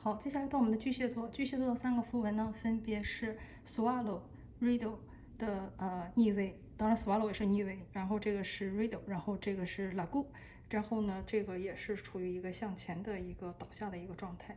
好，接下来到我们的巨蟹座，巨蟹座的三个符文呢，分别是 swallow、riddle 的呃逆位，当然 swallow 也是逆位，然后这个是 riddle，然后这个是 la gou 然后呢，这个也是处于一个向前的一个倒下的一个状态。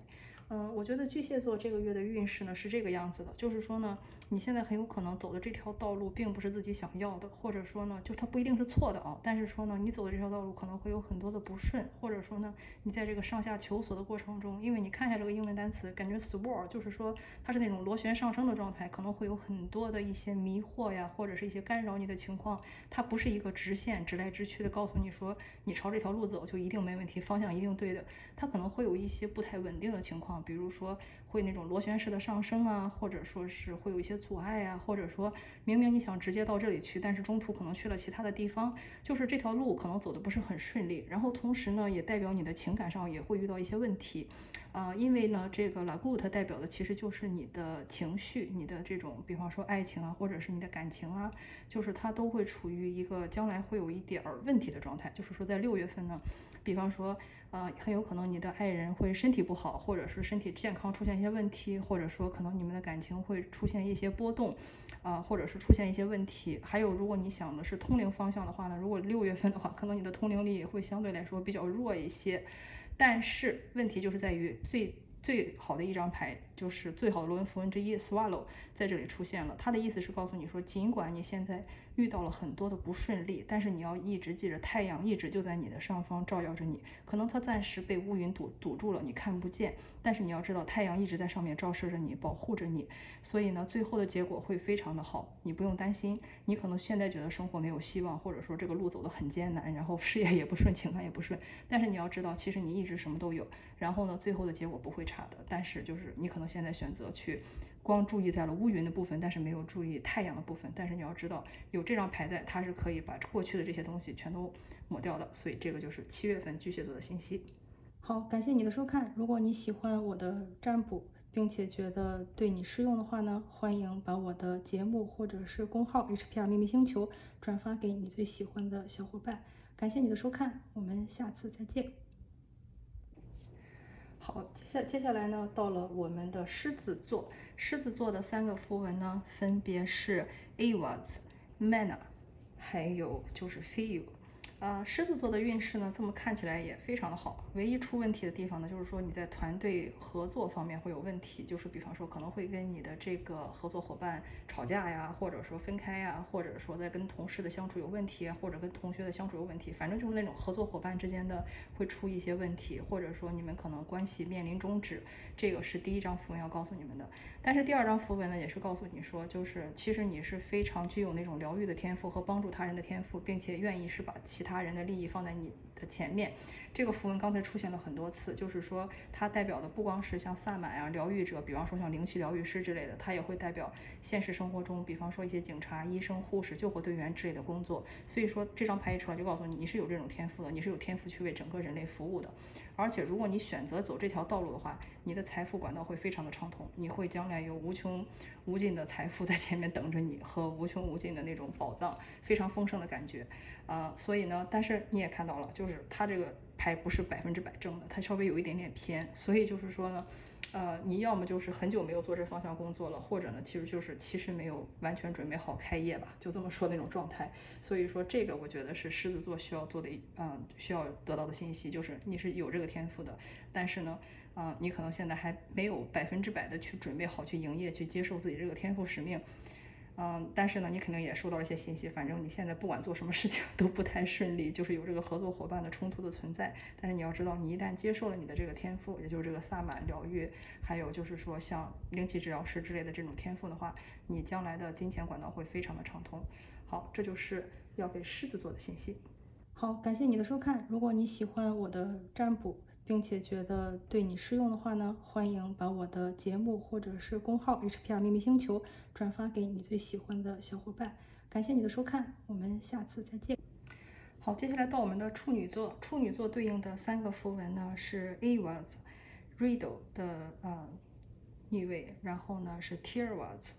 嗯，我觉得巨蟹座这个月的运势呢是这个样子的，就是说呢，你现在很有可能走的这条道路并不是自己想要的，或者说呢，就它不一定是错的啊，但是说呢，你走的这条道路可能会有很多的不顺，或者说呢，你在这个上下求索的过程中，因为你看一下这个英文单词，感觉 swirl 就是说它是那种螺旋上升的状态，可能会有很多的一些迷惑呀，或者是一些干扰你的情况，它不是一个直线直来直去的告诉你说你朝这条路走就一定没问题，方向一定对的，它可能会有一些不太稳定的情况。比如说会那种螺旋式的上升啊，或者说是会有一些阻碍啊，或者说明明你想直接到这里去，但是中途可能去了其他的地方，就是这条路可能走的不是很顺利。然后同时呢，也代表你的情感上也会遇到一些问题，啊，因为呢，这个 lagu 它代表的其实就是你的情绪，你的这种，比方说爱情啊，或者是你的感情啊，就是它都会处于一个将来会有一点儿问题的状态。就是说在六月份呢，比方说。啊，很有可能你的爱人会身体不好，或者是身体健康出现一些问题，或者说可能你们的感情会出现一些波动，啊，或者是出现一些问题。还有，如果你想的是通灵方向的话呢，如果六月份的话，可能你的通灵力也会相对来说比较弱一些。但是问题就是在于最最好的一张牌，就是最好的罗恩符文之一 Swallow 在这里出现了。它的意思是告诉你说，尽管你现在。遇到了很多的不顺利，但是你要一直记着，太阳一直就在你的上方照耀着你。可能它暂时被乌云堵堵住了，你看不见，但是你要知道，太阳一直在上面照射着你，保护着你。所以呢，最后的结果会非常的好，你不用担心。你可能现在觉得生活没有希望，或者说这个路走得很艰难，然后事业也不顺，情感也不顺。但是你要知道，其实你一直什么都有。然后呢，最后的结果不会差的。但是就是你可能现在选择去。光注意在了乌云的部分，但是没有注意太阳的部分。但是你要知道，有这张牌在，它是可以把过去的这些东西全都抹掉的。所以这个就是七月份巨蟹座的信息。好，感谢你的收看。如果你喜欢我的占卜，并且觉得对你适用的话呢，欢迎把我的节目或者是公号 HPR 秘密星球转发给你最喜欢的小伙伴。感谢你的收看，我们下次再见。好，接下接下来呢，到了我们的狮子座。狮子座的三个符文呢，分别是 Avas、Mana，还有就是 Feel。啊，狮子座的运势呢，这么看起来也非常的好。唯一出问题的地方呢，就是说你在团队合作方面会有问题，就是比方说可能会跟你的这个合作伙伴吵架呀，或者说分开呀，或者说在跟同事的相处有问题，或者跟同学的相处有问题，反正就是那种合作伙伴之间的会出一些问题，或者说你们可能关系面临终止。这个是第一张符文要告诉你们的。但是第二张符文呢，也是告诉你说，就是其实你是非常具有那种疗愈的天赋和帮助他人的天赋，并且愿意是把其他。他人的利益放在你的前面，这个符文刚才出现了很多次，就是说它代表的不光是像萨满啊、疗愈者，比方说像灵气疗愈师之类的，它也会代表现实生活中，比方说一些警察、医生、护士、救火队员之类的工作。所以说这张牌一出来就告诉你，你是有这种天赋的，你是有天赋去为整个人类服务的。而且如果你选择走这条道路的话，你的财富管道会非常的畅通，你会将来有无穷无尽的财富在前面等着你，和无穷无尽的那种宝藏，非常丰盛的感觉。啊，所以呢，但是你也看到了，就是它这个牌不是百分之百正的，它稍微有一点点偏，所以就是说呢，呃，你要么就是很久没有做这方向工作了，或者呢，其实就是其实没有完全准备好开业吧，就这么说那种状态。所以说这个我觉得是狮子座需要做的，嗯，需要得到的信息就是你是有这个天赋的，但是呢，啊，你可能现在还没有百分之百的去准备好去营业，去接受自己这个天赋使命。嗯，但是呢，你肯定也收到了一些信息。反正你现在不管做什么事情 都不太顺利，就是有这个合作伙伴的冲突的存在。但是你要知道，你一旦接受了你的这个天赋，也就是这个萨满疗愈，还有就是说像灵气治疗师之类的这种天赋的话，你将来的金钱管道会非常的畅通。好，这就是要给狮子座的信息。好，感谢你的收看。如果你喜欢我的占卜。并且觉得对你适用的话呢，欢迎把我的节目或者是公号 HPR 秘密星球转发给你最喜欢的小伙伴。感谢你的收看，我们下次再见。好，接下来到我们的处女座，处女座对应的三个符文呢是 Avas、Riddle 的呃逆位，然后呢是 Tearwas。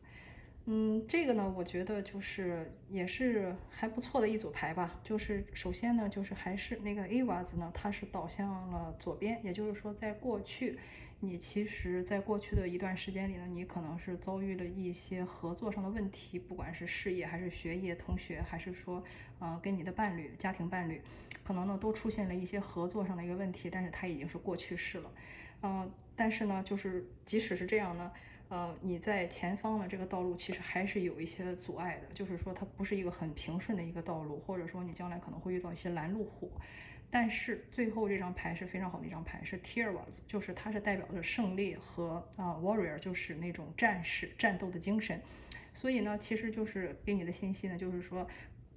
嗯，这个呢，我觉得就是也是还不错的一组牌吧。就是首先呢，就是还是那个 A 娃子呢，它是倒向了左边，也就是说，在过去，你其实在过去的一段时间里呢，你可能是遭遇了一些合作上的问题，不管是事业还是学业、同学，还是说，呃，跟你的伴侣、家庭伴侣，可能呢都出现了一些合作上的一个问题，但是它已经是过去式了。嗯，但是呢，就是即使是这样呢。呃，你在前方的这个道路其实还是有一些阻碍的，就是说它不是一个很平顺的一个道路，或者说你将来可能会遇到一些拦路虎。但是最后这张牌是非常好的一张牌，是 t i e r w a s 就是它是代表着胜利和啊 Warrior，就是那种战士战斗的精神。所以呢，其实就是给你的信息呢，就是说，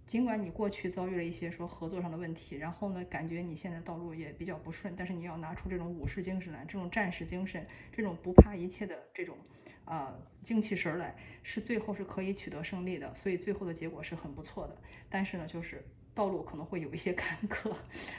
尽管你过去遭遇了一些说合作上的问题，然后呢，感觉你现在道路也比较不顺，但是你要拿出这种武士精神来，这种战士精神，这种不怕一切的这种。啊，精气神来是最后是可以取得胜利的，所以最后的结果是很不错的。但是呢，就是道路可能会有一些坎坷，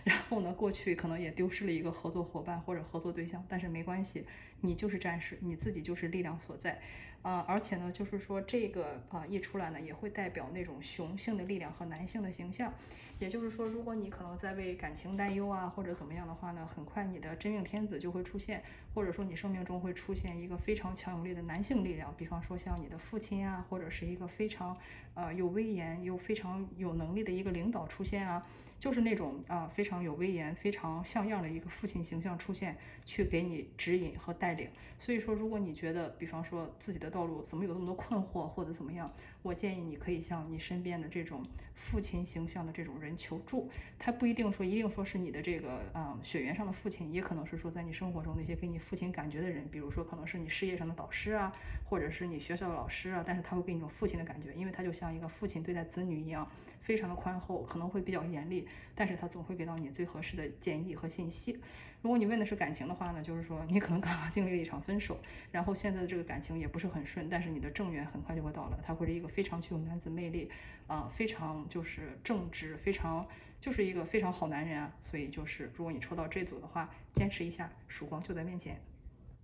然后呢，过去可能也丢失了一个合作伙伴或者合作对象，但是没关系，你就是战士，你自己就是力量所在。啊，而且呢，就是说这个啊一出来呢，也会代表那种雄性的力量和男性的形象。也就是说，如果你可能在为感情担忧啊，或者怎么样的话呢，很快你的真命天子就会出现，或者说你生命中会出现一个非常强有力的男性力量，比方说像你的父亲啊，或者是一个非常呃有威严又非常有能力的一个领导出现啊，就是那种啊非常有威严、非常像样的一个父亲形象出现，去给你指引和带领。所以说，如果你觉得，比方说自己的道路怎么有那么多困惑，或者怎么样，我建议你可以向你身边的这种父亲形象的这种人求助。他不一定说一定说是你的这个嗯血缘上的父亲，也可能是说在你生活中那些给你父亲感觉的人，比如说可能是你事业上的导师啊，或者是你学校的老师啊，但是他会给你一种父亲的感觉，因为他就像一个父亲对待子女一样，非常的宽厚，可能会比较严厉，但是他总会给到你最合适的建议和信息。如果你问的是感情的话呢，就是说你可能刚刚经历了一场分手，然后现在的这个感情也不是很顺，但是你的正缘很快就会到来，他会是一个非常具有男子魅力，啊，非常就是正直，非常就是一个非常好男人啊。所以就是如果你抽到这组的话，坚持一下，曙光就在面前。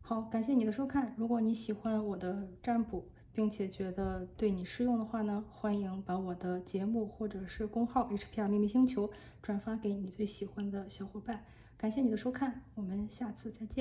好，感谢你的收看。如果你喜欢我的占卜，并且觉得对你适用的话呢，欢迎把我的节目或者是公号 HPR 秘密星球转发给你最喜欢的小伙伴。感谢你的收看，我们下次再见。